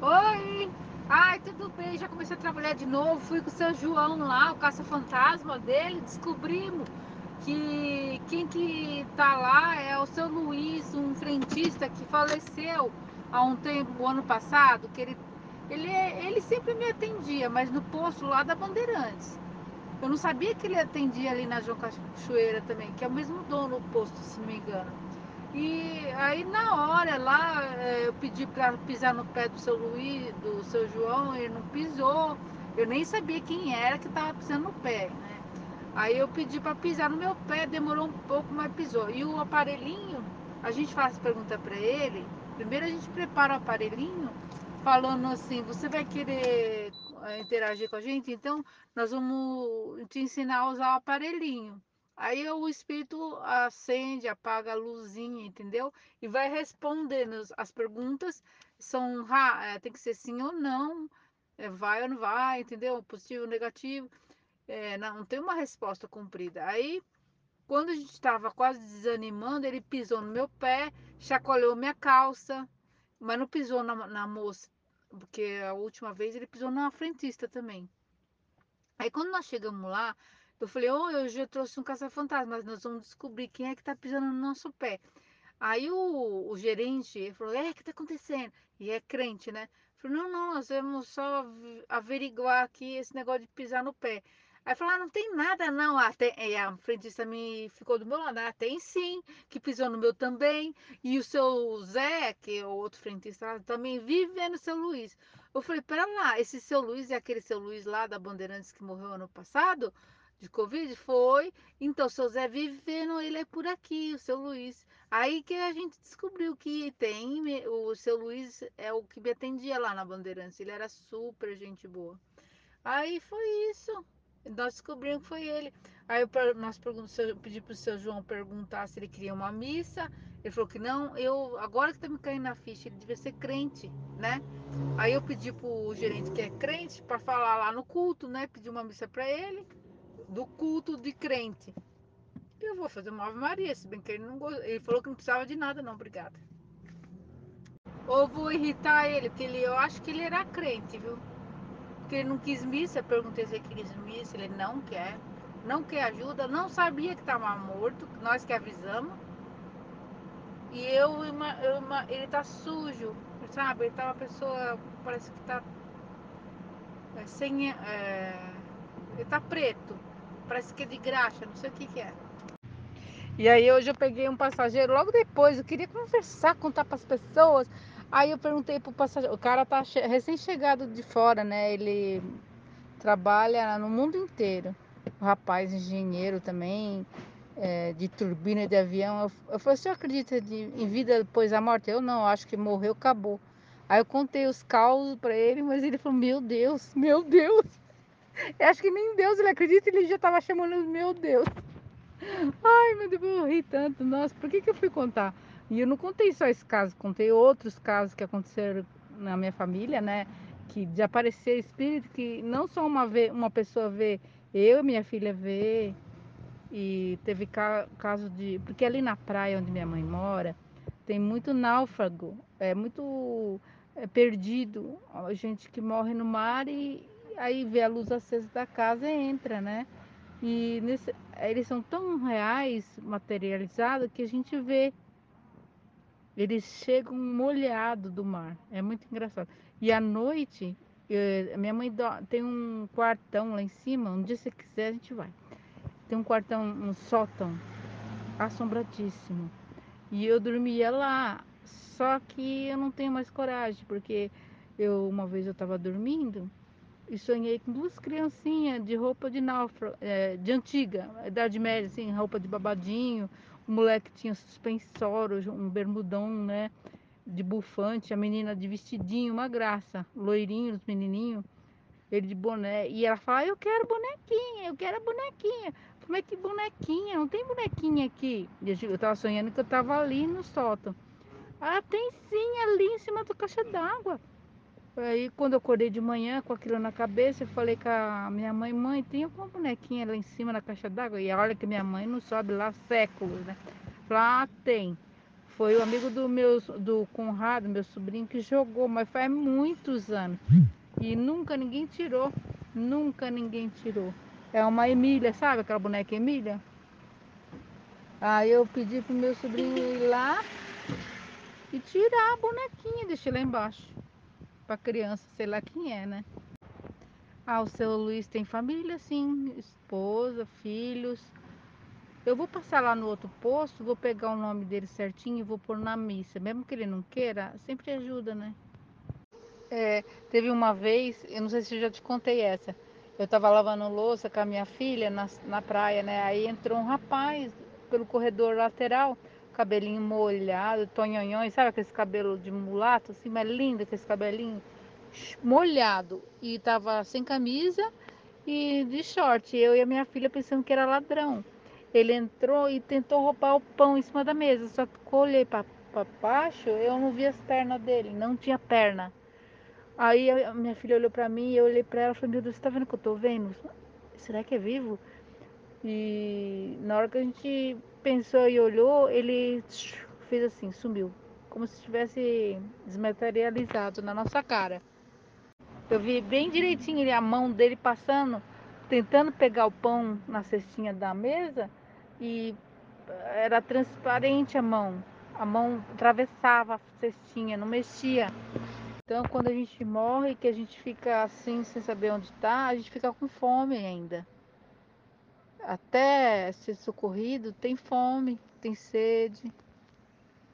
Oi! Ai, tudo bem, já comecei a trabalhar de novo. Fui com o seu João lá, o caça-fantasma dele. Descobrimos que quem que tá lá é o seu Luiz, um frentista que faleceu há um tempo, ano passado. Que ele, ele, ele sempre me atendia, mas no posto lá da Bandeirantes. Eu não sabia que ele atendia ali na João Cachoeira também, que é o mesmo dono do posto, se não me engano. E aí na hora lá é, eu pedi para pisar no pé do seu Luiz, do seu João, ele não pisou. Eu nem sabia quem era que estava pisando no pé, né? Aí eu pedi para pisar no meu pé, demorou um pouco, mas pisou. E o aparelhinho, a gente faz pergunta para ele. Primeiro a gente prepara o aparelhinho, falando assim: você vai querer é, interagir com a gente? Então nós vamos te ensinar a usar o aparelhinho. Aí o espírito acende, apaga a luzinha, entendeu? E vai respondendo. As perguntas são, é, tem que ser sim ou não, é, vai ou não vai, entendeu? Positivo ou negativo. É, não, não tem uma resposta cumprida. Aí, quando a gente estava quase desanimando, ele pisou no meu pé, chacoalhou minha calça, mas não pisou na, na moça, porque a última vez ele pisou na frentista também. Aí quando nós chegamos lá, eu falei, oh, eu já trouxe um caça-fantasma, mas nós vamos descobrir quem é que tá pisando no nosso pé. Aí o, o gerente falou, é, o que tá acontecendo? E é crente, né? Eu falei, não, não, nós vamos só averiguar aqui esse negócio de pisar no pé. Aí falou, ah, não tem nada não. Ah, tem... E a frentista me ficou do meu lado. Ah, tem sim, que pisou no meu também. E o seu Zé, que é o outro frentista, também vive vendo seu Luiz. Eu falei, pera lá, esse seu Luiz é aquele seu Luiz lá da Bandeirantes que morreu ano passado? De Covid? Foi. Então, seu Zé vive vendo, ele é por aqui, o seu Luiz. Aí que a gente descobriu que tem, o seu Luiz é o que me atendia lá na Bandeirantes. Ele era super gente boa. Aí foi isso. Nós descobrimos que foi ele. Aí eu, nós eu pedi seu João perguntar se ele queria uma missa. Ele falou que não. Eu agora que tá me caindo na ficha, ele devia ser crente, né? Aí eu pedi pro gerente que é crente para falar lá no culto, né? Pedi uma missa para ele do culto de crente. Eu vou fazer uma Ave Maria, se bem que ele não Ele falou que não precisava de nada, não, obrigada. Ou vou irritar ele, porque ele, eu acho que ele era crente, viu? Porque ele não quis missa, perguntei se ele quis missa, ele não quer. Não quer ajuda, não sabia que estava morto, nós que avisamos. E eu, eu, ele tá sujo, sabe? Ele tá uma pessoa, parece que tá é, sem. É, ele tá preto, parece que é de graxa, não sei o que, que é. E aí hoje eu peguei um passageiro logo depois, eu queria conversar, contar para as pessoas. Aí eu perguntei pro passageiro, o cara tá recém-chegado de fora, né? Ele trabalha no mundo inteiro. O rapaz engenheiro também, é, de turbina de avião. Eu, eu falei, você acredita de, em vida depois da morte? Eu não, acho que morreu, acabou. Aí eu contei os causos para ele, mas ele falou, meu Deus, meu Deus. Eu acho que nem Deus ele acredita, ele já estava chamando, meu Deus. Ai, meu Deus, eu ri tanto. Nossa, por que, que eu fui contar? E eu não contei só esse caso, contei outros casos que aconteceram na minha família, né? Que de aparecer espírito, que não só uma, uma pessoa vê, eu e minha filha vê, e teve ca, caso de. Porque ali na praia onde minha mãe mora, tem muito náufrago, é muito é, perdido, gente que morre no mar e aí vê a luz acesa da casa e entra, né? E nesse, eles são tão reais, materializados, que a gente vê eles chegam molhados do mar. É muito engraçado. E à noite, eu, minha mãe tem um quartão lá em cima. Um dia se quiser, a gente vai. Tem um quartão, um sótão, assombradíssimo. E eu dormia lá. Só que eu não tenho mais coragem, porque eu uma vez eu estava dormindo e sonhei com duas criancinhas de roupa de náufrago, é, de antiga, idade média, assim, roupa de babadinho, o moleque tinha suspensório, um bermudão, né? De bufante, a menina de vestidinho, uma graça. Loirinho, os menininhos. Ele de boné. E ela fala, eu quero bonequinha, eu quero bonequinha. Como é que bonequinha? Não tem bonequinha aqui. Eu tava sonhando que eu tava ali no sótão. Ah, tem sim, ali em cima da caixa d'água. Aí quando eu acordei de manhã com aquilo na cabeça, eu falei com a minha mãe, mãe, tem alguma bonequinha lá em cima na caixa d'água? E olha que minha mãe não sobe lá séculos, né? Falei, ah, tem. Foi o amigo do meu do Conrado, meu sobrinho, que jogou, mas faz muitos anos. E nunca ninguém tirou. Nunca ninguém tirou. É uma Emília, sabe aquela boneca Emília? Aí eu pedi pro meu sobrinho ir lá e tirar a bonequinha, deixei lá embaixo. Pra criança, sei lá quem é, né? Ah, o seu Luiz tem família, sim, esposa, filhos. Eu vou passar lá no outro posto, vou pegar o nome dele certinho e vou pôr na missa. Mesmo que ele não queira, sempre ajuda, né? É, teve uma vez, eu não sei se eu já te contei essa. Eu tava lavando louça com a minha filha na, na praia, né? Aí entrou um rapaz pelo corredor lateral, cabelinho molhado, tonhonhões, sabe aquele cabelo de mulato, assim, mas lindo aquele cabelinho molhado. E tava sem camisa e de short. Eu e a minha filha pensando que era ladrão. Ele entrou e tentou roubar o pão em cima da mesa. Só que quando eu olhei para baixo, eu não vi as pernas dele, não tinha perna. Aí a minha filha olhou para mim eu olhei para ela e falei: Meu Deus, você tá vendo que eu tô vendo? Será que é vivo? E na hora que a gente pensou e olhou, ele fez assim, sumiu. Como se tivesse desmaterializado na nossa cara. Eu vi bem direitinho a mão dele passando, tentando pegar o pão na cestinha da mesa e era transparente a mão. A mão atravessava a cestinha, não mexia. Então, quando a gente morre, que a gente fica assim, sem saber onde está, a gente fica com fome ainda até ser socorrido, tem fome, tem sede.